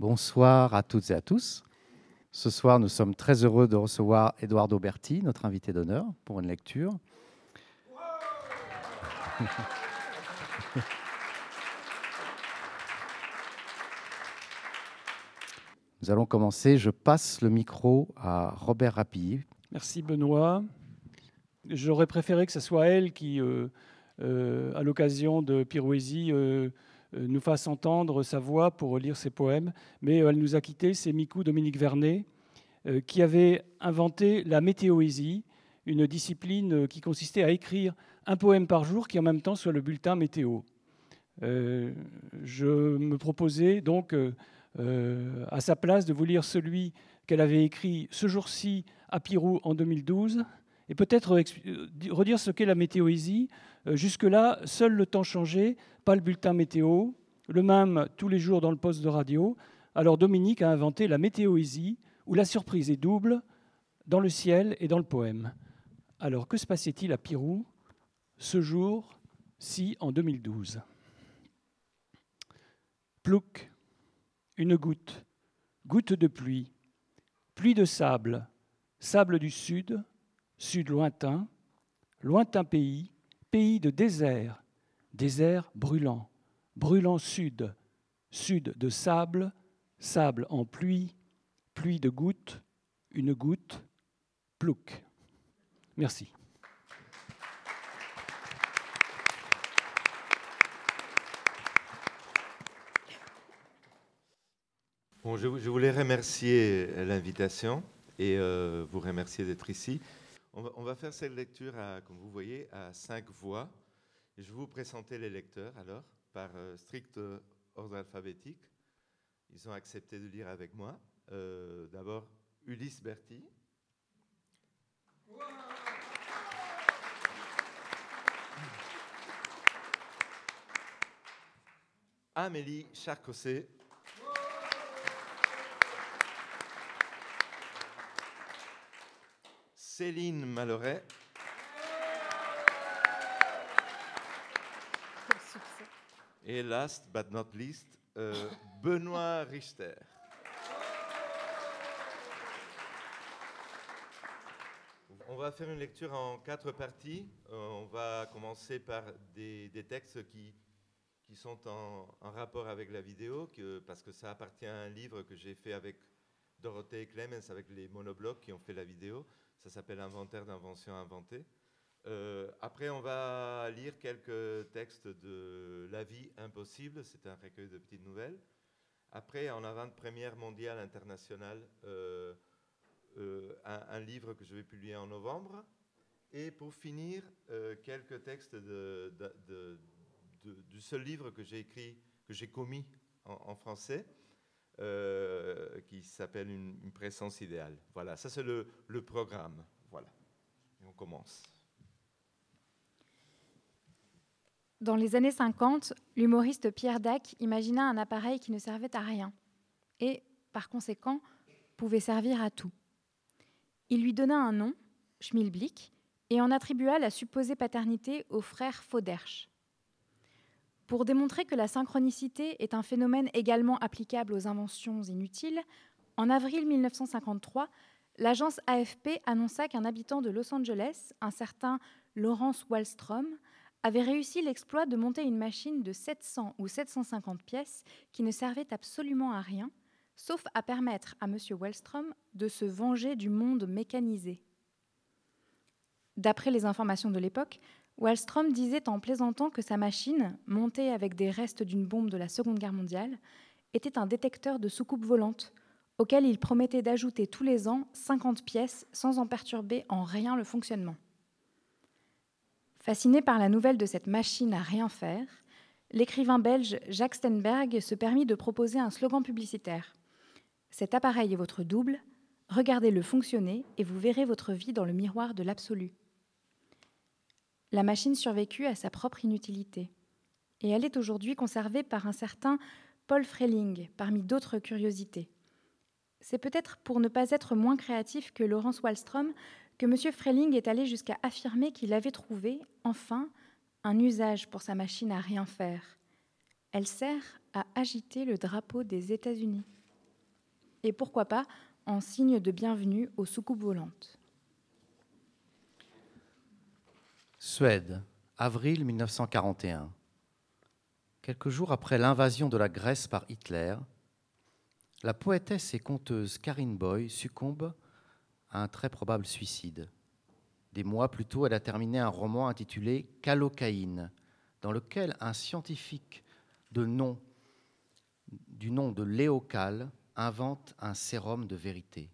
Bonsoir à toutes et à tous. Ce soir, nous sommes très heureux de recevoir Eduardo Berti, notre invité d'honneur, pour une lecture. Nous allons commencer. Je passe le micro à Robert Rapilly. Merci Benoît. J'aurais préféré que ce soit elle qui, euh, euh, à l'occasion de Pirouésie, euh, nous fasse entendre sa voix pour lire ses poèmes, mais elle nous a quittés. C'est Mikou Dominique Vernet qui avait inventé la météoésie, une discipline qui consistait à écrire un poème par jour qui en même temps soit le bulletin météo. je me proposais donc euh, à sa place de vous lire celui qu'elle avait écrit ce jour-ci à Pirou en 2012, et peut-être euh, redire ce qu'est la météoésie. Euh, jusque-là, seul le temps changeait, pas le bulletin météo, le même tous les jours dans le poste de radio. Alors Dominique a inventé la météoésie, où la surprise est double, dans le ciel et dans le poème. Alors que se passait-il à Pirou ce jour-ci en 2012 Plouc, une goutte, goutte de pluie, pluie de sable, sable du sud, sud lointain, lointain pays, pays de désert, désert brûlant, brûlant sud, sud de sable, sable en pluie, pluie de gouttes, une goutte, plouc. Merci. je, voulais remercier l'invitation et euh, vous remercier d'être ici. On va, faire cette lecture, comme vous voyez, à cinq voix. je vais vous présenter les lecteurs alors, par euh, strict ordre alphabétique. Ils ont accepté de lire avec moi. Euh, d'abord, Ulysse Berti. Amélie Charcosset. Céline Malloret. Et last but not least, euh, Benoît Richter. On va faire une lecture en quatre parties. Euh, on va commencer par des, textes qui, qui sont en, rapport avec la vidéo, parce que ça appartient à un livre que j'ai fait avec Dorothée Clemens, avec les monoblocs qui ont fait la vidéo. Ça s'appelle Inventaire d'inventions inventées. Euh, après, on va lire quelques textes de La vie impossible, c'est un recueil de petites nouvelles. Après, en avant-première mondiale internationale, euh, euh, un, livre que je vais publier en novembre. Et pour finir, quelques textes du seul livre que j'ai écrit, que j'ai commis en français, euh, qui s'appelle une, présence idéale. Voilà, ça c'est le, le, programme. Voilà. Et on commence. Dans les années 50, l'humoriste Pierre Dac imagina un appareil qui ne servait à rien et, par conséquent, pouvait servir à tout. Il lui donna un nom, Schmilblick, et en attribua la supposée paternité au frère Fauderche. Pour démontrer que la synchronicité est un phénomène également applicable aux inventions inutiles, en avril 1953, l'agence AFP annonça qu'un habitant de Los Angeles, un certain Lawrence Wallstrom, avait réussi l'exploit de monter une machine de 700 ou 750 pièces qui ne servait absolument à rien, sauf à permettre à M. Wallstrom de se venger du monde mécanisé. D'après les informations de l'époque, Wallstrom disait en plaisantant que sa machine, montée avec des restes d'une bombe de la Seconde Guerre mondiale, était un détecteur de soucoupes volantes, auquel il promettait d'ajouter tous les ans 50 pièces sans en perturber en rien le fonctionnement. Fasciné par la nouvelle de cette machine à rien faire, l'écrivain belge Jacques Stenberg se permit de proposer un slogan publicitaire. Cet appareil est votre double, regardez-le fonctionner et vous verrez votre vie dans le miroir de l'absolu. La machine survécut à sa propre inutilité. Et elle est aujourd'hui conservée par un certain Paul Freling, parmi d'autres curiosités. C'est peut-être pour ne pas être moins créatif que Laurence Wallström que M. Freling est allé jusqu'à affirmer qu'il avait trouvé, enfin, un usage pour sa machine à rien faire. Elle sert à agiter le drapeau des États-Unis. et pourquoi pas en signe de bienvenue aux soucoupes volantes. Suède, avril 1941. Quelques jours après l'invasion de la Grèce par Hitler, la poétesse et conteuse Karin Boy succombe à un très probable suicide. Des mois plus tôt, elle a terminé un roman intitulé Calocaïne, dans lequel un scientifique de nom, du nom de Léocal invente un sérum de vérité,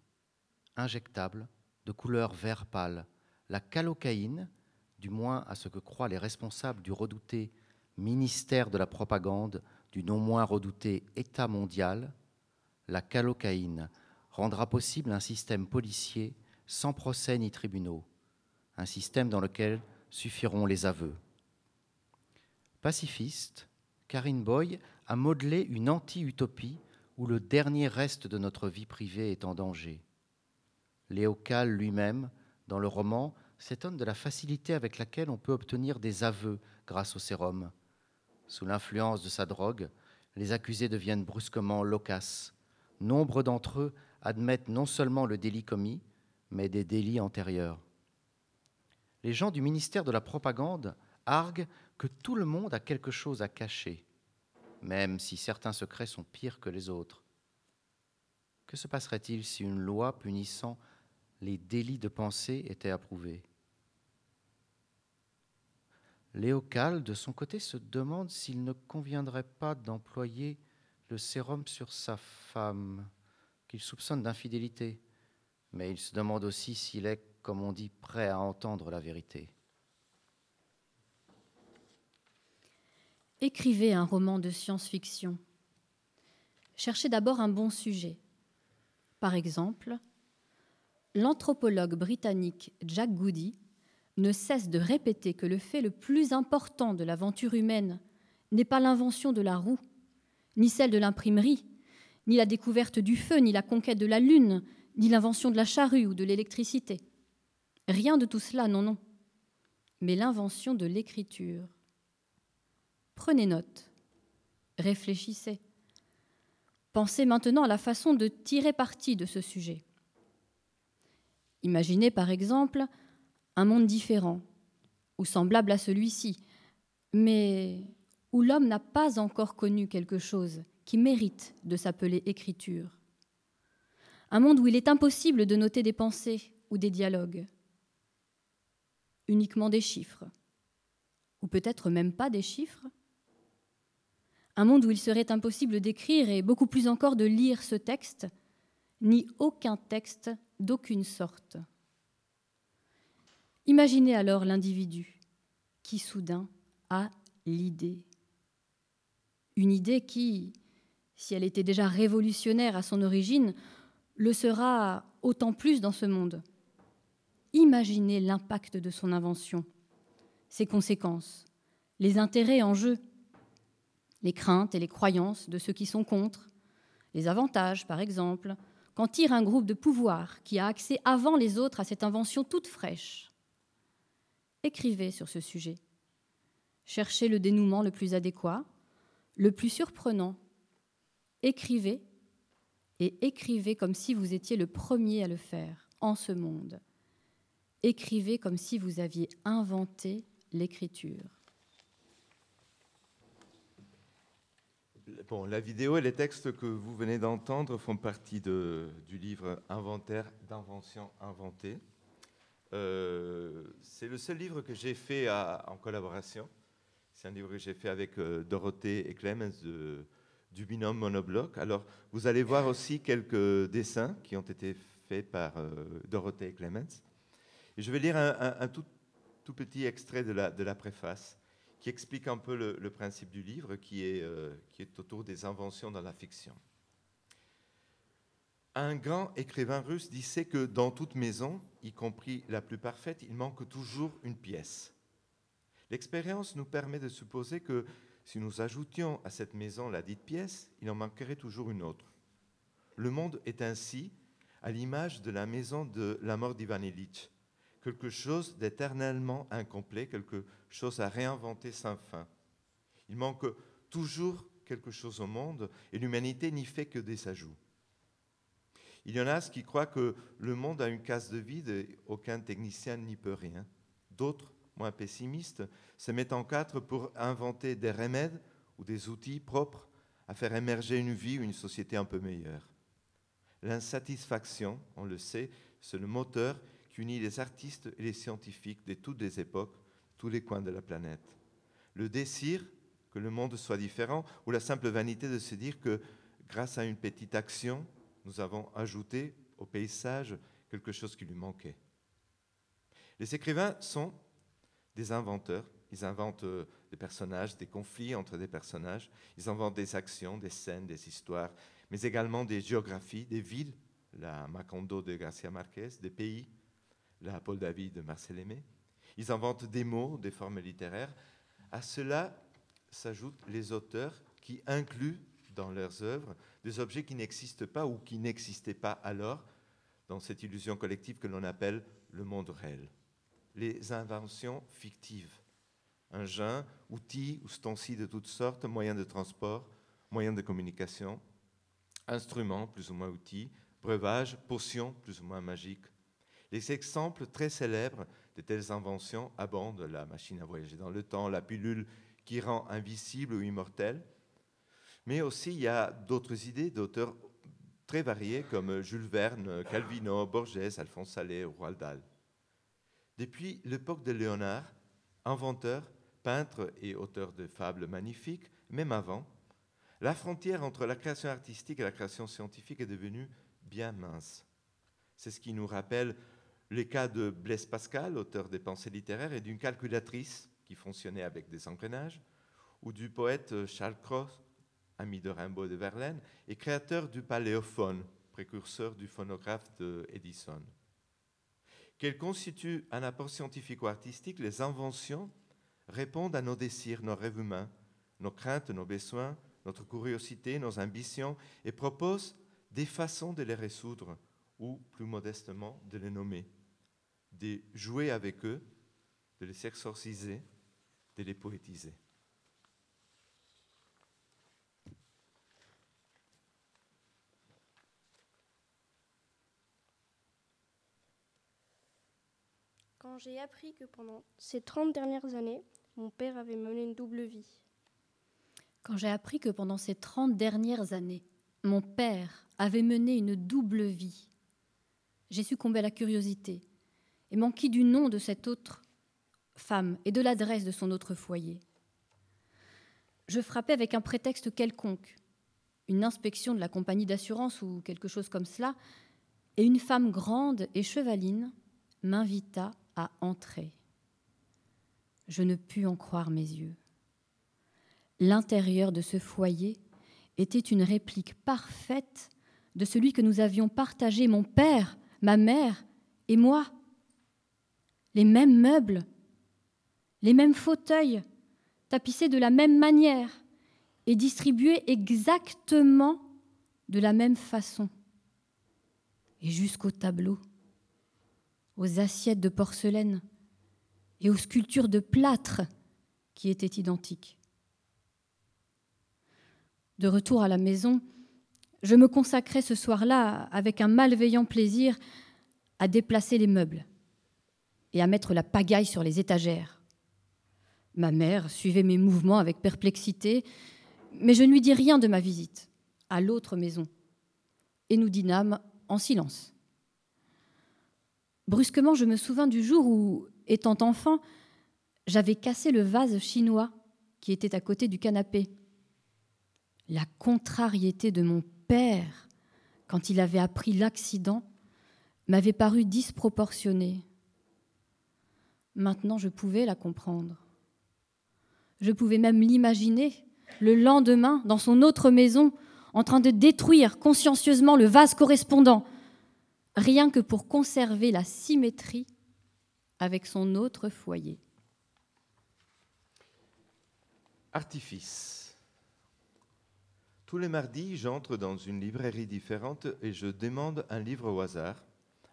injectable, de couleur vert pâle. La calocaïne, du moins à ce que croient les responsables du redouté ministère de la propagande, du non moins redouté État mondial, la calocaïne rendra possible un système policier sans procès ni tribunaux, un système dans lequel suffiront les aveux. Pacifiste, Karine Boy a modelé une anti-utopie où le dernier reste de notre vie privée est en danger. Léocal lui-même, dans le roman, s'étonne de la facilité avec laquelle on peut obtenir des aveux grâce au sérum. Sous l'influence de sa drogue, les accusés deviennent brusquement loquaces. Nombre d'entre eux admettent non seulement le délit commis, mais des délits antérieurs. Les gens du ministère de la Propagande arguent que tout le monde a quelque chose à cacher, même si certains secrets sont pires que les autres. Que se passerait-il si une loi punissant les délits de pensée était approuvée Léocal, de son côté, se demande s'il ne conviendrait pas d'employer le sérum sur sa femme, qu'il soupçonne d'infidélité. Mais il se demande aussi s'il est, comme on dit, prêt à entendre la vérité. Écrivez un roman de science-fiction. Cherchez d'abord un bon sujet. Par exemple, l'anthropologue britannique Jack Goody ne cesse de répéter que le fait le plus important de l'aventure humaine n'est pas l'invention de la roue, ni celle de l'imprimerie, ni la découverte du feu, ni la conquête de la lune, ni l'invention de la charrue ou de l'électricité. Rien de tout cela, non, non, mais l'invention de l'écriture. Prenez note, réfléchissez. Pensez maintenant à la façon de tirer parti de ce sujet. Imaginez par exemple un monde différent, ou semblable à celui-ci, mais où l'homme n'a pas encore connu quelque chose qui mérite de s'appeler écriture. Un monde où il est impossible de noter des pensées ou des dialogues, uniquement des chiffres, ou peut-être même pas des chiffres. Un monde où il serait impossible d'écrire et beaucoup plus encore de lire ce texte, ni aucun texte d'aucune sorte. Imaginez alors l'individu qui soudain a l'idée. Une idée qui, si elle était déjà révolutionnaire à son origine, le sera autant plus dans ce monde. Imaginez l'impact de son invention, ses conséquences, les intérêts en jeu, les craintes et les croyances de ceux qui sont contre, les avantages, par exemple, qu'en tire un groupe de pouvoir qui a accès avant les autres à cette invention toute fraîche écrivez sur ce sujet. Cherchez le dénouement le plus adéquat, le plus surprenant. Écrivez et écrivez comme si vous étiez le premier à le faire en ce monde. Écrivez comme si vous aviez inventé l'écriture. Bon, la vidéo et les textes que vous venez d'entendre font partie de, du livre Inventaire d'inventions inventées euh, c'est le seul livre que j'ai fait en collaboration. C'est un livre que j'ai fait avec euh, Dorothée et Clemens du binôme Monobloc. Alors, vous allez voir aussi quelques dessins qui ont été faits par euh, Dorothée et Clemens. Je vais lire un, tout, petit extrait de la, de la, préface qui explique un peu le, principe du livre qui est, qui est autour des inventions dans la fiction. Un grand écrivain russe disait que dans toute maison, y compris la plus parfaite, il manque toujours une pièce. L'expérience nous permet de supposer que si nous ajoutions à cette maison la dite pièce, il en manquerait toujours une autre. Le monde est ainsi à l'image de la maison de la mort d'Ivan Illich, quelque chose d'éternellement incomplet, quelque chose à réinventer sans fin. Il manque toujours quelque chose au monde et l'humanité n'y fait que des ajouts. Il y en a qui croient que le monde a une case de vide et aucun technicien n'y peut rien. D'autres, moins pessimistes, se mettent en quatre pour inventer des remèdes ou des outils propres à faire émerger une vie ou une société un peu meilleure. L'insatisfaction, on le sait, c'est le moteur qui unit les artistes et les scientifiques de toutes les époques, tous les coins de la planète. Le désir que le monde soit différent ou la simple vanité de se dire que grâce à une petite action, nous avons ajouté au paysage quelque chose qui lui manquait. Les écrivains sont des inventeurs. Ils inventent euh, des personnages, des conflits entre des personnages. Ils inventent des actions, des scènes, des histoires, mais également des géographies, des villes, la Macondo de Garcia Marquez, des pays, la Paul David de Marcel Aimé. Ils inventent des mots, des formes littéraires. À cela s'ajoutent les auteurs qui incluent dans leurs œuvres des objets qui n'existent pas ou qui n'existaient pas alors dans cette illusion collective que l'on appelle le monde réel. Les inventions fictives. Engins, outils, ustensiles de toutes sortes, moyens de transport, moyens de communication, instruments plus ou moins outils, breuvages, potions plus ou moins magiques. Les exemples très célèbres de telles inventions abondent la machine à voyager dans le temps, la pilule qui rend invisible ou immortel, mais aussi, il y a d'autres idées d'auteurs très variés comme Jules Verne, Calvino, Borges, Alphonse Allais ou Roald Dahl. Depuis l'époque de Léonard, inventeur, peintre et auteur de fables magnifiques, même avant, la frontière entre la création artistique et la création scientifique est devenue bien mince. C'est ce qui nous rappelle les cas de Blaise Pascal, auteur des pensées littéraires, et d'une calculatrice qui fonctionnait avec des engrenages, ou du poète Charles Cross, ami de Rimbaud de Verlaine, et créateur du paléophone, précurseur du phonographe de Edison. Qu'elles constituent un apport scientifique ou artistique, les inventions répondent à nos désirs, nos rêves humains, nos craintes, nos besoins, notre curiosité, nos ambitions, et proposent des façons de les résoudre, ou plus modestement de les nommer, de jouer avec eux, de les exorciser, de les poétiser. quand j'ai appris que pendant ces 30 dernières années, mon père avait mené une double vie. Quand j'ai appris que pendant ces 30 dernières années, mon père avait mené une double vie, j'ai succombé à la curiosité et manqué du nom de cette autre femme et de l'adresse de son autre foyer. Je frappais avec un prétexte quelconque, une inspection de la compagnie d'assurance ou quelque chose comme cela, et une femme grande et chevaline m'invita à entrer. Je ne pus en croire mes yeux. L'intérieur de ce foyer était une réplique parfaite de celui que nous avions partagé, mon père, ma mère et moi. Les mêmes meubles, les mêmes fauteuils, tapissés de la même manière et distribués exactement de la même façon. Et jusqu'au tableau aux assiettes de porcelaine et aux sculptures de plâtre qui étaient identiques. De retour à la maison, je me consacrais ce soir-là avec un malveillant plaisir à déplacer les meubles et à mettre la pagaille sur les étagères. Ma mère suivait mes mouvements avec perplexité, mais je ne lui dis rien de ma visite à l'autre maison, et nous dînâmes en silence. Brusquement, je me souvins du jour où, étant enfant, j'avais cassé le vase chinois qui était à côté du canapé. La contrariété de mon père, quand il avait appris l'accident, m'avait paru disproportionnée. Maintenant, je pouvais la comprendre. Je pouvais même l'imaginer, le lendemain, dans son autre maison, en train de détruire consciencieusement le vase correspondant, rien que pour conserver la symétrie avec son autre foyer. Artifice. Tous les mardis, j'entre dans une librairie différente et je demande un livre au hasard,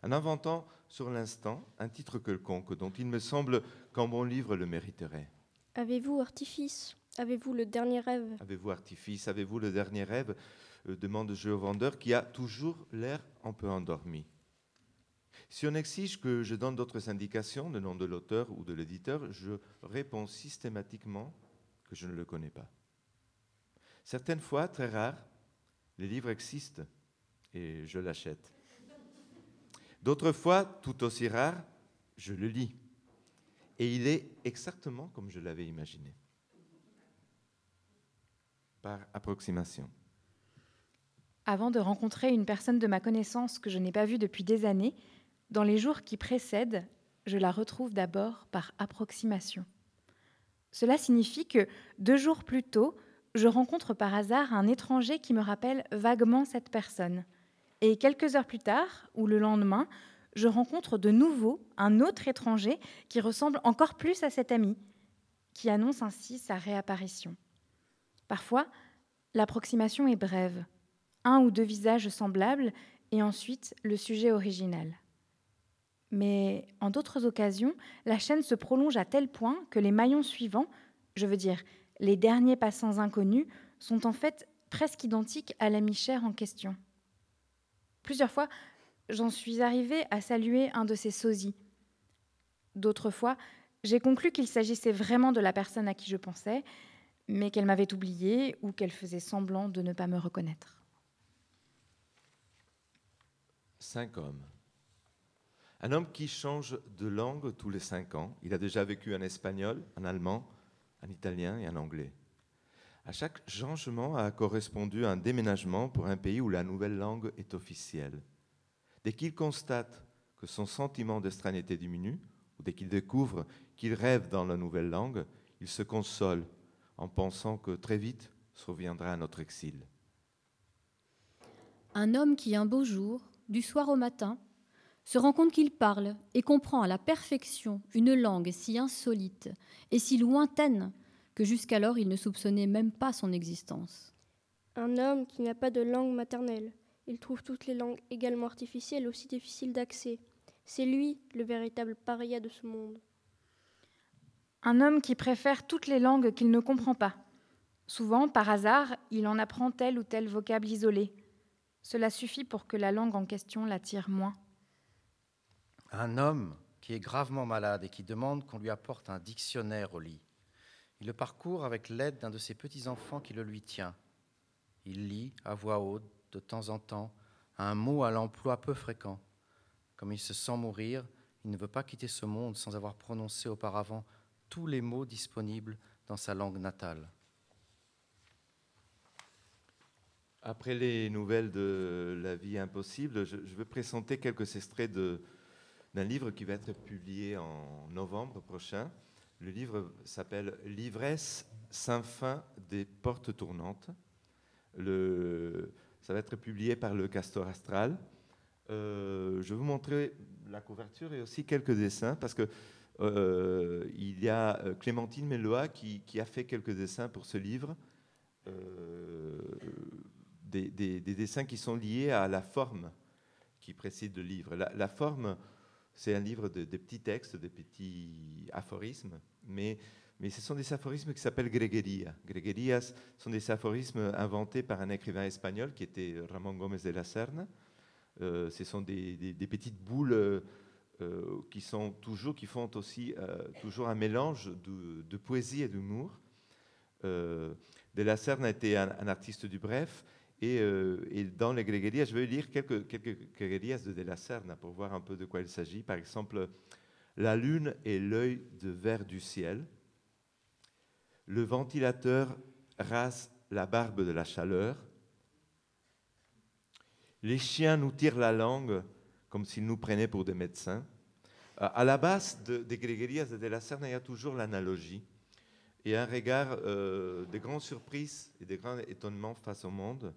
en inventant sur l'instant un titre quelconque dont il me semble qu'un bon livre le mériterait. Avez-vous artifice? Avez-vous le dernier rêve? Avez-vous artifice? Avez-vous le dernier rêve? Demande jeu au vendeur, qui a toujours l'air un peu endormi. Si on exige que je donne d'autres indications, le nom de l'auteur ou de l'éditeur, je réponds systématiquement que je ne le connais pas. Certaines fois, très rares, les livres existent et je l'achète. D'autres fois, tout aussi rares, je le lis. Et il est exactement comme je l'avais imaginé, par approximation. Avant de rencontrer une personne de ma connaissance que je n'ai pas vue depuis des années, dans les jours qui précèdent, je la retrouve d'abord par approximation. Cela signifie que deux jours plus tôt, je rencontre par hasard un étranger qui me rappelle vaguement cette personne. Et quelques heures plus tard, ou le lendemain, je rencontre de nouveau un autre étranger qui ressemble encore plus à cet ami, qui annonce ainsi sa réapparition. Parfois, l'approximation est brève, un ou deux visages semblables et ensuite le sujet original. Mais en d'autres occasions, la chaîne se prolonge à tel point que les maillons suivants, je veux dire les derniers passants inconnus, sont en fait presque identiques à l'ami cher en question. Plusieurs fois, j'en suis arrivée à saluer un de ces sosies. D'autres fois, j'ai conclu qu'il s'agissait vraiment de la personne à qui je pensais, mais qu'elle m'avait oublié ou qu'elle faisait semblant de ne pas me reconnaître. Cinq hommes. Un homme qui change de langue tous les cinq ans. Il a déjà vécu en espagnol, en allemand, en italien et en anglais. À chaque changement a correspondu un déménagement pour un pays où la nouvelle langue est officielle. Dès qu'il constate que son sentiment d'extranéité diminue, ou dès qu'il découvre qu'il rêve dans la nouvelle langue, il se console en pensant que très vite surviendra notre exil. Un homme qui, un beau jour, du soir au matin, se rend compte qu'il parle et comprend à la perfection une langue si insolite et si lointaine que jusqu'alors il ne soupçonnait même pas son existence. Un homme qui n'a pas de langue maternelle. Il trouve toutes les langues également artificielles aussi difficiles d'accès. C'est lui le véritable paria de ce monde. Un homme qui préfère toutes les langues qu'il ne comprend pas. Souvent, par hasard, il en apprend tel ou tel vocable isolé. Cela suffit pour que la langue en question l'attire moins. Un homme qui est gravement malade et qui demande qu'on lui apporte un dictionnaire au lit. Il le parcourt avec l'aide d'un de ses petits-enfants qui le lui tient. Il lit à voix haute, de temps en temps, un mot à l'emploi peu fréquent. Comme il se sent mourir, il ne veut pas quitter ce monde sans avoir prononcé auparavant tous les mots disponibles dans sa langue natale. Après les nouvelles de La vie impossible, je, vais présenter quelques extraits d'un livre qui va être publié en novembre prochain. Le livre s'appelle L'ivresse sans fin des portes tournantes. Ça va être publié par le Castor Astral. Euh, je vais vous montrer la couverture et aussi quelques dessins parce que euh, il y a euh, Clémentine Melloa qui, a fait quelques dessins pour ce livre. Des, des, des, dessins qui sont liés à la forme qui précède le livre. La forme, c'est un livre de, petits textes, de petits aphorismes, mais, mais ce sont des aphorismes qui s'appellent Gregueria. Greguerias sont des aphorismes inventés par un écrivain espagnol qui était Ramón Gómez de la Serna. Euh, ce sont des, petites boules euh, qui sont toujours, qui font aussi euh, toujours un mélange de, poésie et d'humour. de la Serna était un artiste du bref, et, euh, et, dans les grégérias, je vais lire quelques, quelques grégérias de De la Serna pour voir un peu de quoi il s'agit. Par exemple, la lune est l'œil de verre du ciel. Le ventilateur rase la barbe de la chaleur. Les chiens nous tirent la langue comme s'ils nous prenaient pour des médecins. À la base de, des grégérias de De la Serna, il y a toujours l'analogie et un regard euh, de grandes surprises et de grands étonnements face au monde.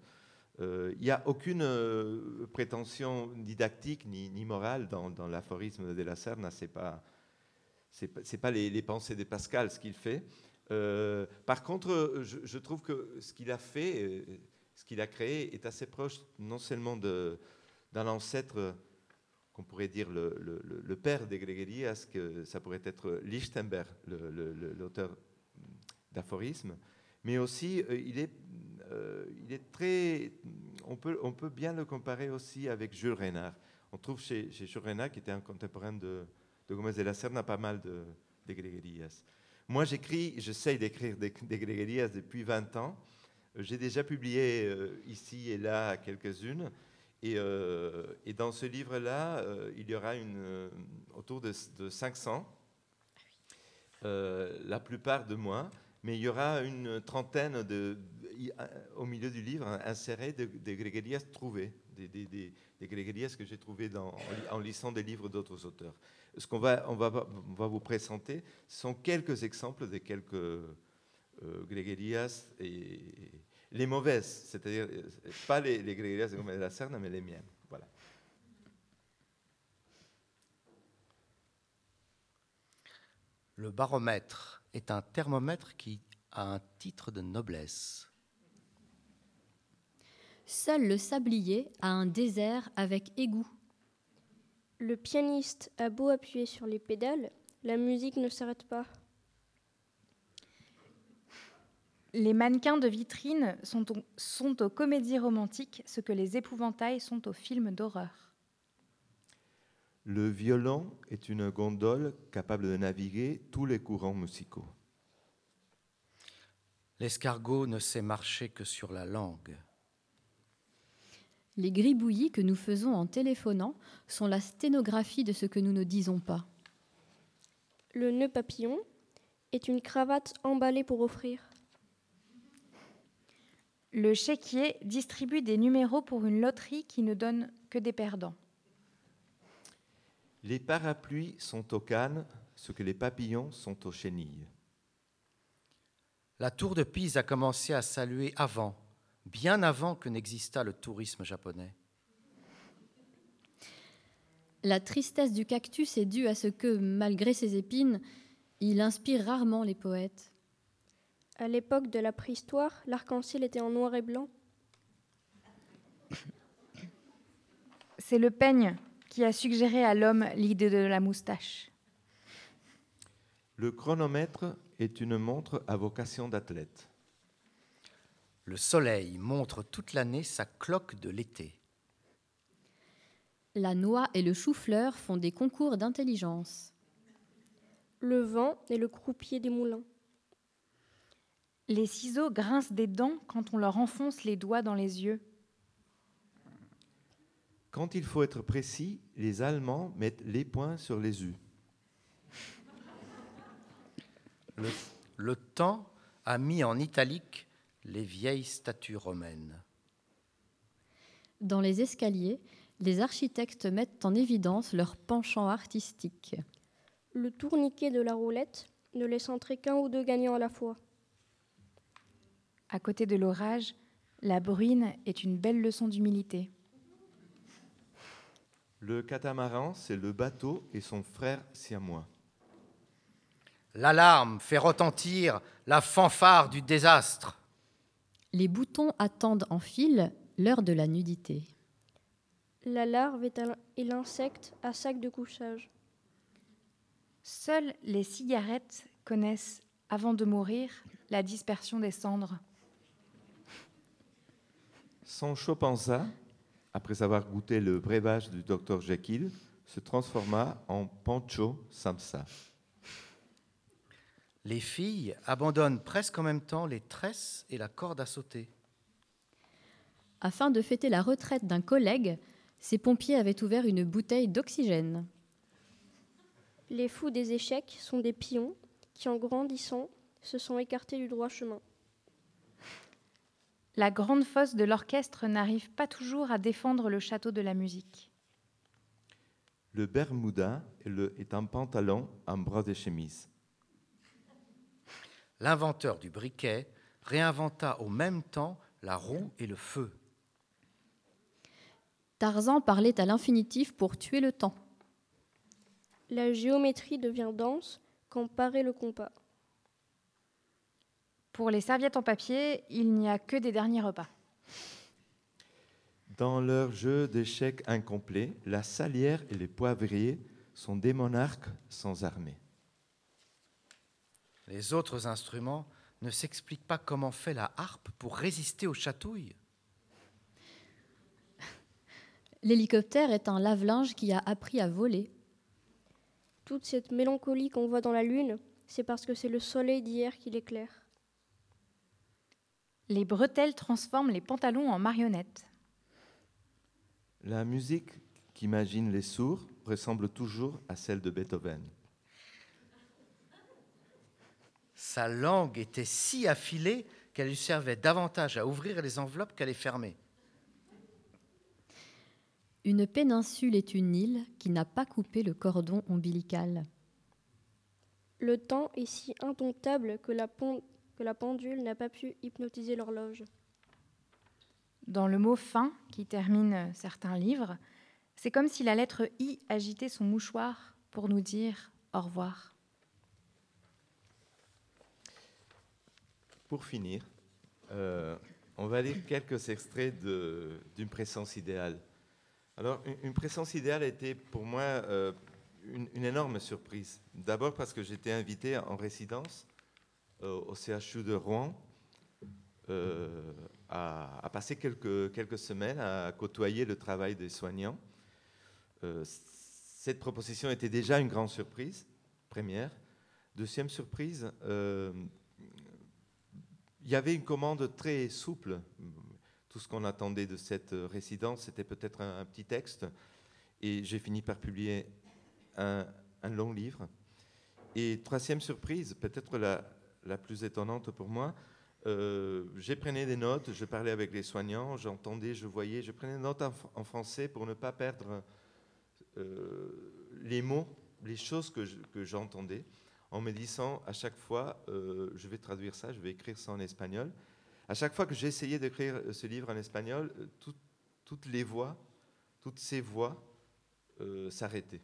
Euh, il n'y a aucune euh, prétention didactique ni, ni morale dans, l'aphorisme de la Serna. Ce n'est pas, c'est pas, les, pensées de Pascal ce qu'il fait. Euh, par contre, je, trouve que ce qu'il a fait, ce qu'il a créé, est assez proche non seulement d'un ancêtre qu'on pourrait dire le, le, le, père des Grégérias, que ça pourrait être Lichtenberg, l'auteur d'aphorismes, mais aussi euh, il est euh, il est très. On peut, on peut bien le comparer aussi avec Jules Renard. On trouve chez, Jules Renard, qui était un contemporain de, de Gomez de la Serna, pas mal de, de. Moi, j'écris, j'essaye d'écrire des, des depuis 20 ans. J'ai déjà publié euh, ici et là quelques-unes. Et, dans ce livre-là, il y aura une, autour de, de 500, euh, la plupart de moi, mais il y aura une trentaine de, au milieu du livre insérés de, de grégarias trouvées, des, des, des, des que j'ai trouvées dans- en, li- en lisant des livres d'autres auteurs. Ce qu'on va, on va, on va vous présenter sont quelques exemples de quelques euh, et les mauvaises, c'est-à-dire euh, pas les, les de la Serna, mais les miennes. Voilà. Le baromètre est un thermomètre qui a un titre de noblesse. Seul le sablier a un désert avec égout. Le pianiste a beau appuyer sur les pédales, la musique ne s'arrête pas. Les mannequins de vitrine sont, au- sont aux comédies romantiques ce que les épouvantails sont aux films d'horreur. Le violon est une gondole capable de naviguer tous les courants musicaux. L'escargot ne sait marcher que sur la langue. Les gribouillis que nous faisons en téléphonant sont la sténographie de ce que nous ne disons pas. Le nœud papillon est une cravate emballée pour offrir. Le chéquier distribue des numéros pour une loterie qui ne donne que des perdants. Les parapluies sont aux cannes, ce que les papillons sont aux chenilles. La tour de Pise a commencé à saluer avant, bien avant que n'existât le tourisme japonais. La tristesse du cactus est due à ce que, malgré ses épines, il inspire rarement les poètes. À l'époque de la préhistoire, l'arc-en-ciel était en noir et blanc. C'est le peigne qui a suggéré à l'homme l'idée de la moustache. Le chronomètre est une montre à vocation d'athlète. Le soleil montre toute l'année sa cloque de l'été. La noix et le chou-fleur font des concours d'intelligence. Le vent est le croupier des moulins. Les ciseaux grincent des dents quand on leur enfonce les doigts dans les yeux. Quand il faut être précis, les Allemands mettent les points sur les U. Le, le temps a mis en italique les vieilles statues romaines. Dans les escaliers, les architectes mettent en évidence leur penchant artistique. Le tourniquet de la roulette ne laisse entrer qu'un ou deux gagnants à la fois. À côté de l'orage, la bruine est une belle leçon d'humilité. Le catamaran, c'est le bateau et son frère siamois. L'alarme fait retentir la fanfare du désastre. Les boutons attendent en file l'heure de la nudité. La larve est l'insecte à sac de couchage. Seules les cigarettes connaissent, avant de mourir, la dispersion des cendres. Après avoir goûté le breuvage du docteur Jekyll, se transforma en Pancho Samsa. Les filles abandonnent presque en même temps les tresses et la corde à sauter. Afin de fêter la retraite d'un collègue, ces pompiers avaient ouvert une bouteille d'oxygène. Les fous des échecs sont des pions qui, en grandissant, se sont écartés du droit chemin. La grande fosse de l'orchestre n'arrive pas toujours à défendre le château de la musique. Le Bermuda est, le- est un pantalon en bras de chemise. L'inventeur du briquet réinventa au même temps la roue et le feu. Tarzan parlait à l'infinitif pour tuer le temps. La géométrie devient dense quand paraît le compas. Pour les serviettes en papier, il n'y a que des derniers repas. Dans leur jeu d'échecs incomplet, la salière et les poivriers sont des monarques sans armée. Les autres instruments ne s'explique pas comment fait la harpe pour résister aux chatouilles L'hélicoptère est un lave-linge qui a appris à voler. Toute cette mélancolie qu'on voit dans la lune, c'est parce que c'est le soleil d'hier qui l'éclaire. Les bretelles transforment les pantalons en marionnettes. La musique qu'imagine les sourds ressemble toujours à celle de Beethoven. Sa langue était si affilée qu'elle lui servait davantage à ouvrir les enveloppes qu'à les fermer. Une péninsule est une île qui n'a pas coupé le cordon ombilical. Le temps est si indomptable que la, que la pendule n'a pas pu hypnotiser l'horloge. Dans le mot fin qui termine certains livres, c'est comme si la lettre I agitait son mouchoir pour nous dire au revoir. Pour finir, euh, on va lire quelques extraits de- d'une présence idéale. Alors, une, une présence idéale a été pour moi euh, une, une énorme surprise. D'abord parce que j'étais invité en résidence euh, au CHU de Rouen euh, à passer quelques, quelques semaines à côtoyer le travail des soignants. Euh, cette proposition était déjà une grande surprise, première. Deuxième surprise, euh, il y avait une commande très souple. Tout ce qu'on attendait de cette euh, résidence, c'était peut-être un, petit texte. Et j'ai fini par publier un long livre. Et troisième surprise, peut-être la, la plus étonnante pour moi, euh, j'ai prenais des notes, je parlais avec les soignants, j'entendais, je voyais, je prenais des notes en, fr- en français pour ne pas perdre euh, les mots, les choses que je- que j'entendais, en me disant à chaque fois, euh, je vais traduire ça, je vais écrire ça en espagnol. À chaque fois que j'essayais d'écrire ce livre en espagnol, euh, tout- toutes les voix, toutes ces voix s'arrêtaient.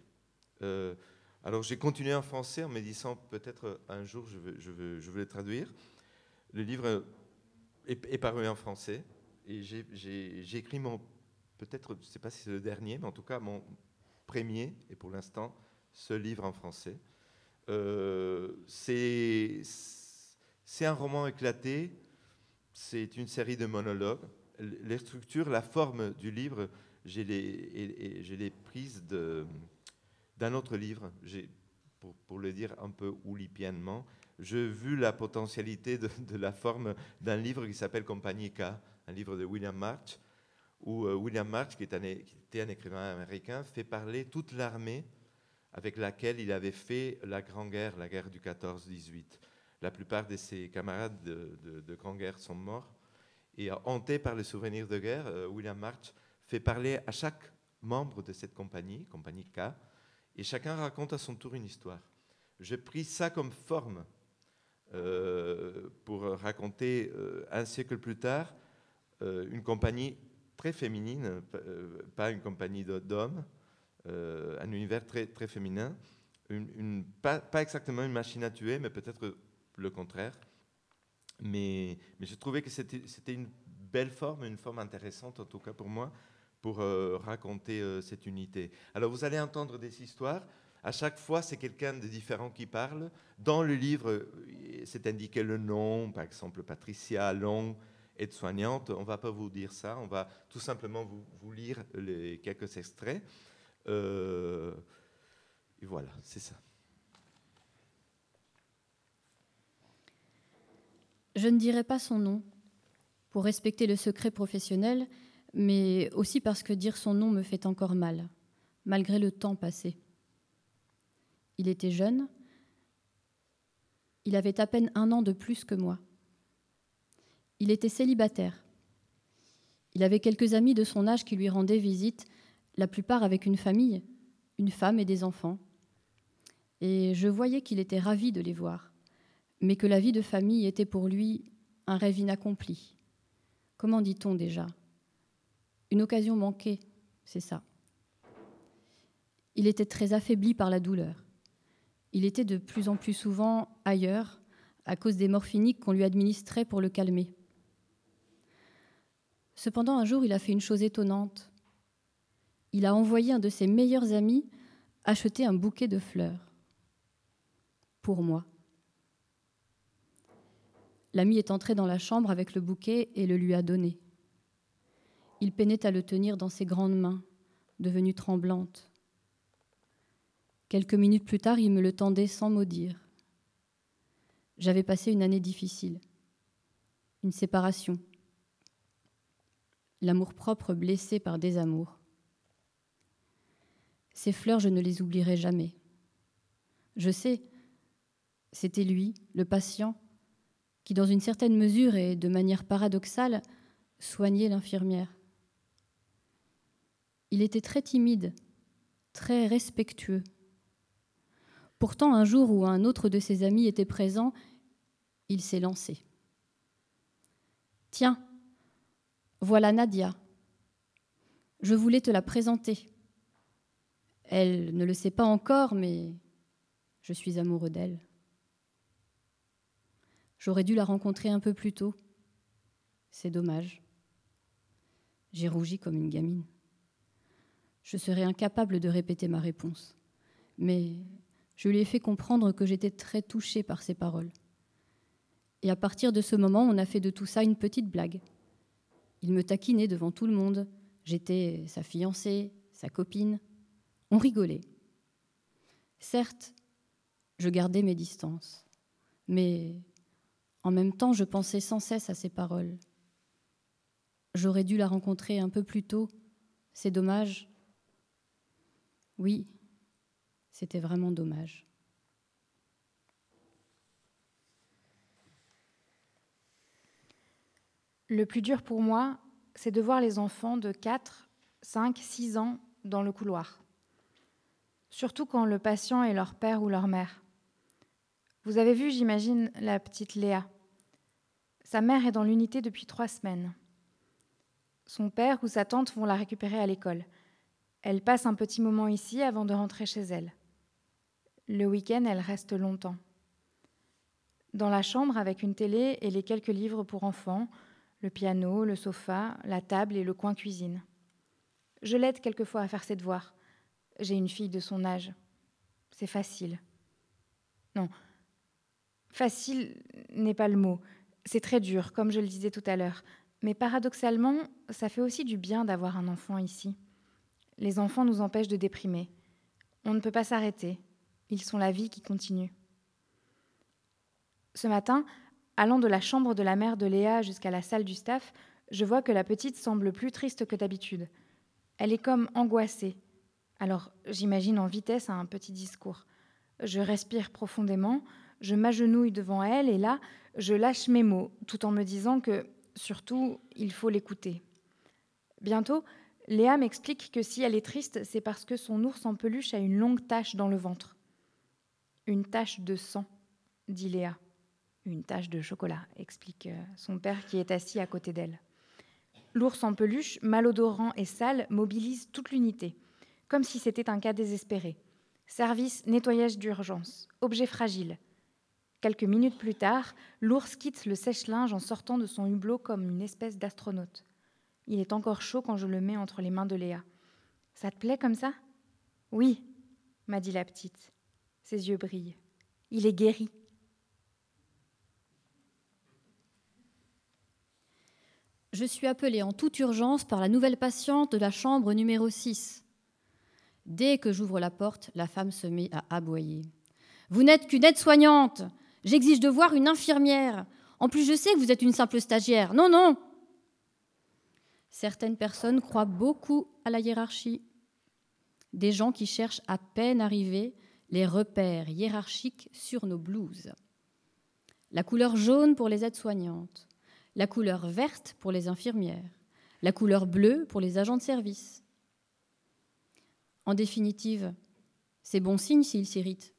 Alors j'ai continué en français en me disant peut-être un jour je veux, je veux, je veux le traduire. Le livre est, paru en français et j'ai- écrit mon, peut-être, je ne sais pas si c'est le dernier, mais en tout cas mon premier et pour l'instant ce livre en français. Euh, c'est un roman éclaté, c'est une série de monologues. Les structures, la forme du livre, je l'ai prise de- d'un autre livre. Pour, le dire un peu oulipiennement, j'ai vu la potentialité de, la forme d'un livre qui s'appelle Compagnie K, un livre de William March, où euh, William March, qui, est un, était un écrivain américain, fait parler toute l'armée avec laquelle il avait fait la Grande Guerre, la guerre du 14-18. La plupart de ses camarades de, de- de Grande Guerre sont morts. Et euh, hanté par les souvenirs de guerre, euh, William March fait parler à chaque membre de cette compagnie, compagnie K, et chacun raconte à son tour une histoire. J'ai pris ça comme forme euh, pour raconter euh, un siècle plus tard euh, une compagnie très féminine, pas une compagnie d'hommes, un univers très, très féminin, pas, exactement une machine à tuer, mais peut-être le contraire. Mais, mais je trouvais que c'était une belle forme, une forme intéressante en tout cas pour moi, pour euh, raconter euh, cette unité. Alors vous allez entendre des histoires. À chaque fois, c'est quelqu'un de différent qui parle. Dans le livre, euh, c'est indiqué le nom, par exemple Patricia Long, aide-soignante. On ne va pas vous dire ça, on va tout simplement vous, lire quelques extraits. Et voilà, c'est ça. Je ne dirai pas son nom pour respecter le secret professionnel, mais aussi parce que dire son nom me fait encore mal, malgré le temps passé. Il était jeune, il avait à peine un an de plus que moi. Il était célibataire. Il avait quelques amis de son âge qui lui rendaient visite, la plupart avec une famille, une femme et des enfants. Et je voyais qu'il était ravi de les voir mais que la vie de famille était pour lui un rêve inaccompli. Comment dit-on déjà? Une occasion manquée, c'est ça. Il était très affaibli par la douleur. Il était de plus en plus souvent ailleurs à cause des morphiniques qu'on lui administrait pour le calmer. Cependant, un jour, il a fait une chose étonnante. Il a envoyé un de ses meilleurs amis acheter un bouquet de fleurs. Pour moi. L'ami est entré dans la chambre avec le bouquet et le lui a donné. Il peinait à le tenir dans ses grandes mains, devenues tremblantes. Quelques minutes plus tard, il me le tendait sans mot dire. J'avais passé une année difficile, une séparation, l'amour-propre blessé par des amours. Ces fleurs, je ne les oublierai jamais. Je sais, c'était lui, le patient, qui, dans une certaine mesure et de manière paradoxale, soignait l'infirmière. Il était très timide, très respectueux. Pourtant, un jour où un autre de ses amis était présent, il s'est lancé. Tiens, voilà Nadia. Je voulais te la présenter. Elle ne le sait pas encore, mais je suis amoureux d'elle. J'aurais dû la rencontrer un peu plus tôt. C'est dommage. J'ai rougi comme une gamine. Je serais incapable de répéter ma réponse. Mais je lui ai fait comprendre que j'étais très touchée par ses paroles. Et à partir de ce moment, on a fait de tout ça une petite blague. Il me taquinait devant tout le monde. J'étais sa fiancée, sa copine. On rigolait. Certes, je gardais mes distances, mais en même temps, je pensais sans cesse à ses paroles. J'aurais dû la rencontrer un peu plus tôt. C'est dommage. Oui, c'était vraiment dommage. Le plus dur pour moi, c'est de voir les enfants de 4, 5, 6 ans dans le couloir. Surtout quand le patient est leur père ou leur mère. Vous avez vu, j'imagine, la petite Léa. Sa mère est dans l'unité depuis trois semaines. Son père ou sa tante vont la récupérer à l'école. Elle passe un petit moment ici avant de rentrer chez elle. Le week-end, elle reste longtemps. Dans la chambre, avec une télé et les quelques livres pour enfants, le piano, le sofa, la table et le coin cuisine. Je l'aide quelquefois à faire ses devoirs. J'ai une fille de son âge. C'est facile. Non, Facile n'est pas le mot. C'est très dur, comme je le disais tout à l'heure. Mais paradoxalement, ça fait aussi du bien d'avoir un enfant ici. Les enfants nous empêchent de déprimer. On ne peut pas s'arrêter. Ils sont la vie qui continue. Ce matin, allant de la chambre de la mère de Léa jusqu'à la salle du staff, je vois que la petite semble plus triste que d'habitude. Elle est comme angoissée. Alors j'imagine en vitesse un petit discours. Je respire profondément, je m'agenouille devant elle et là, je lâche mes mots, tout en me disant que, surtout, il faut l'écouter. Bientôt, Léa m'explique que si elle est triste, c'est parce que son ours en peluche a une longue tache dans le ventre. Une tache de sang, dit Léa. Une tache de chocolat, explique euh, son père qui est assis à côté d'elle. L'ours en peluche, malodorant et sale, mobilise toute l'unité, comme si c'était un cas désespéré. Service nettoyage d'urgence, objet fragile, Quelques minutes plus tard, l'ours quitte le sèche-linge en sortant de son hublot comme une espèce d'astronaute. Il est encore chaud quand je le mets entre les mains de Léa. Ça te plaît comme ça? Oui, m'a dit la petite. Ses yeux brillent. Il est guéri. Je suis appelée en toute urgence par la nouvelle patiente de la chambre numéro 6. Dès que j'ouvre la porte, la femme se met à aboyer. Vous n'êtes qu'une aide-soignante J'exige de voir une infirmière. En plus, je sais que vous êtes une simple stagiaire. Non, non. Certaines personnes croient beaucoup à la hiérarchie. Des gens qui cherchent à peine arriver les repères hiérarchiques sur nos blouses. La couleur jaune pour les aides-soignantes, la couleur verte pour les infirmières, la couleur bleue pour les agents de service. En définitive, c'est bon signe s'ils s'irritent,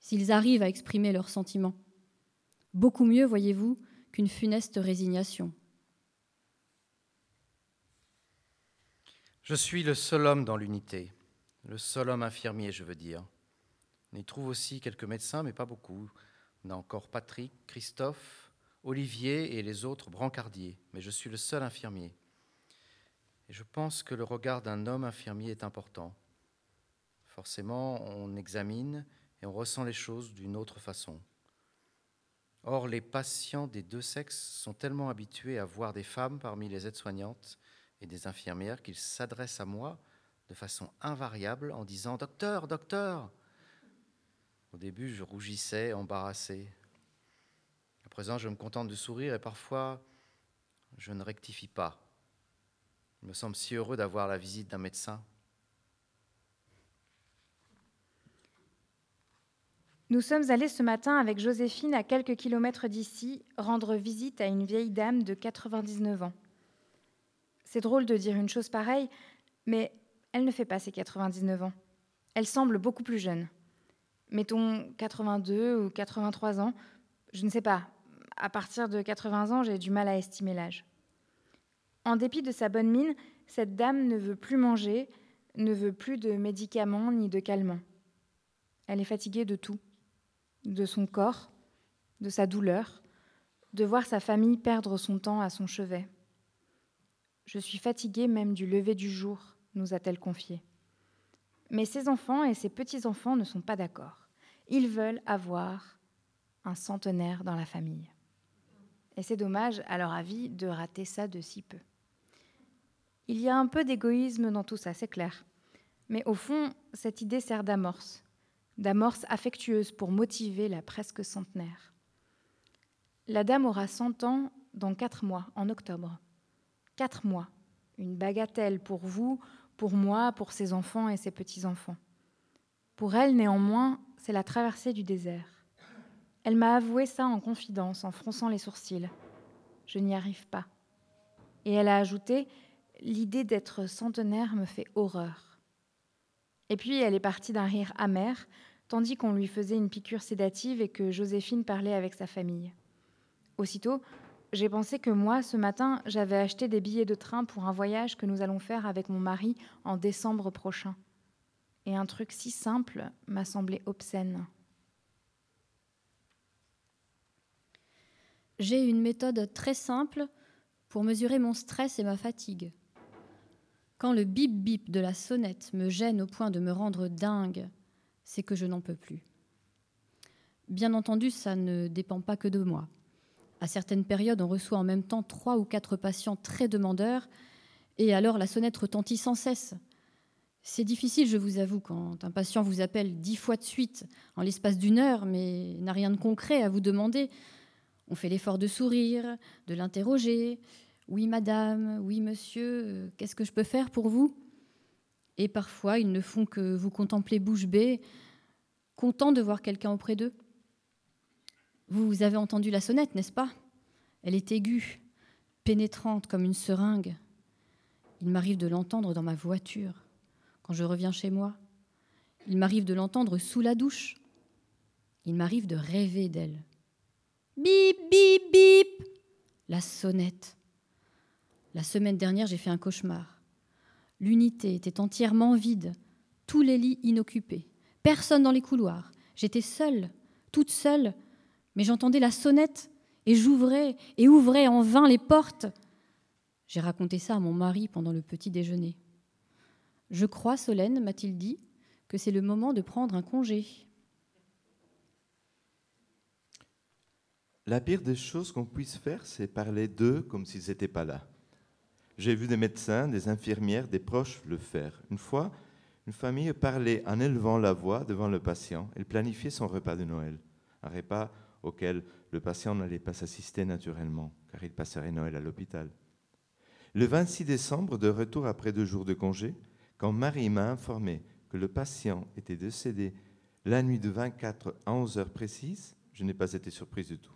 s'ils arrivent à exprimer leurs sentiments. Beaucoup mieux, voyez-vous, qu'une funeste résignation. Je suis le seul homme dans l'unité, le seul homme infirmier, je veux dire. On y trouve aussi quelques médecins, mais pas beaucoup. On a encore Patrick, Christophe, Olivier et les autres brancardiers, mais je suis le seul infirmier. Et je pense que le regard d'un homme infirmier est important. Forcément, on examine et on ressent les choses d'une autre façon. Or, les patients des deux sexes sont tellement habitués à voir des femmes parmi les aides-soignantes et des infirmières qu'ils s'adressent à moi de façon invariable en disant Docteur, docteur Au début, je rougissais, embarrassé. À présent, je me contente de sourire et parfois, je ne rectifie pas. Il me semble si heureux d'avoir la visite d'un médecin. Nous sommes allés ce matin avec Joséphine à quelques kilomètres d'ici rendre visite à une vieille dame de 99 ans. C'est drôle de dire une chose pareille, mais elle ne fait pas ses 99 ans. Elle semble beaucoup plus jeune. Mettons 82 ou 83 ans, je ne sais pas. À partir de 80 ans, j'ai du mal à estimer l'âge. En dépit de sa bonne mine, cette dame ne veut plus manger, ne veut plus de médicaments ni de calmants. Elle est fatiguée de tout, de son corps, de sa douleur, de voir sa famille perdre son temps à son chevet. Je suis fatiguée même du lever du jour, nous a-t-elle confié. Mais ses enfants et ses petits-enfants ne sont pas d'accord. Ils veulent avoir un centenaire dans la famille. Et c'est dommage, à leur avis, de rater ça de si peu. Il y a un peu d'égoïsme dans tout ça, c'est clair. Mais au fond, cette idée sert d'amorce, d'amorce affectueuse pour motiver la presque centenaire. La dame aura 100 ans dans quatre mois, en octobre. Quatre mois, une bagatelle pour vous, pour moi, pour ses enfants et ses petits-enfants. Pour elle, néanmoins, c'est la traversée du désert. Elle m'a avoué ça en confidence, en fronçant les sourcils. Je n'y arrive pas. Et elle a ajouté L'idée d'être centenaire me fait horreur. Et puis elle est partie d'un rire amer, tandis qu'on lui faisait une piqûre sédative et que Joséphine parlait avec sa famille. Aussitôt, j'ai pensé que moi, ce matin, j'avais acheté des billets de train pour un voyage que nous allons faire avec mon mari en décembre prochain. Et un truc si simple m'a semblé obscène. J'ai une méthode très simple pour mesurer mon stress et ma fatigue. Quand le bip bip de la sonnette me gêne au point de me rendre dingue, c'est que je n'en peux plus. Bien entendu, ça ne dépend pas que de moi. À certaines périodes, on reçoit en même temps trois ou quatre patients très demandeurs, et alors la sonnette retentit sans cesse. C'est difficile, je vous avoue, quand un patient vous appelle dix fois de suite en l'espace d'une heure, mais n'a rien de concret à vous demander. On fait l'effort de sourire, de l'interroger, oui, madame, oui, monsieur, qu'est-ce que je peux faire pour vous? Et parfois, ils ne font que vous contempler bouche bée, contents de voir quelqu'un auprès d'eux. Vous avez entendu la sonnette, n'est-ce pas? Elle est aiguë, pénétrante comme une seringue. Il m'arrive de l'entendre dans ma voiture, quand je reviens chez moi. Il m'arrive de l'entendre sous la douche. Il m'arrive de rêver d'elle. Bip, bip, bip La sonnette. La semaine dernière, j'ai fait un cauchemar. L'unité était entièrement vide, tous les lits inoccupés, personne dans les couloirs. J'étais seule, toute seule, mais j'entendais la sonnette et j'ouvrais et ouvrais en vain les portes. J'ai raconté ça à mon mari pendant le petit déjeuner. Je crois, Solène, m'a-t-il dit, que c'est le moment de prendre un congé. La pire des choses qu'on puisse faire, c'est parler d'eux comme s'ils n'étaient pas là. J'ai vu des médecins, des infirmières, des proches le faire. Une fois, une famille parlait en élevant la voix devant le patient. Elle planifiait son repas de Noël, un repas auquel le patient n'allait pas s'assister naturellement, car il passerait Noël à l'hôpital. Le 26 décembre, de retour après deux jours de congé, quand Marie m'a informé que le patient était décédé la nuit de 24 à 11 heures précises, je n'ai pas été surprise du tout.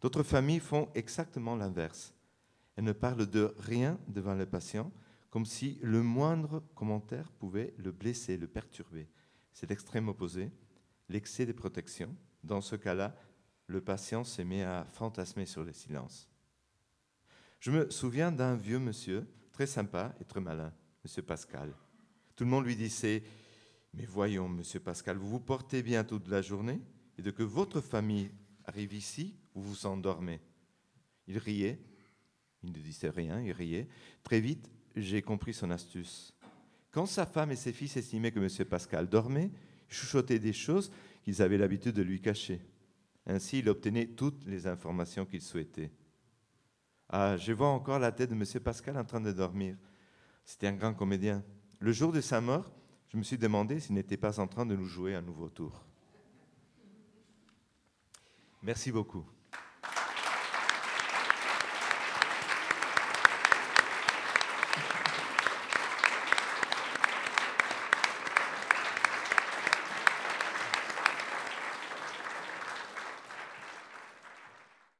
D'autres familles font exactement l'inverse. Elle ne parle de rien devant le patient, comme si le moindre commentaire pouvait le blesser, le perturber. C'est l'extrême opposé, l'excès de protection. Dans ce cas-là, le patient se met à fantasmer sur le silence. Je me souviens d'un vieux monsieur, très sympa et très malin, monsieur Pascal. Tout le monde lui disait Mais voyons, monsieur Pascal, vous vous portez bien toute la journée, et de que votre famille arrive ici, vous vous endormez. Il riait, il ne disait rien, il riait. Très vite, j'ai compris son astuce. Quand sa femme et ses fils estimaient que M. Pascal dormait, chuchotaient des choses qu'ils avaient l'habitude de lui cacher. Ainsi, il obtenait toutes les informations qu'il souhaitait. Ah, je vois encore la tête de M. Pascal en train de dormir. C'était un grand comédien. Le jour de sa mort, je me suis demandé s'il n'était pas en train de nous jouer un nouveau tour. Merci beaucoup.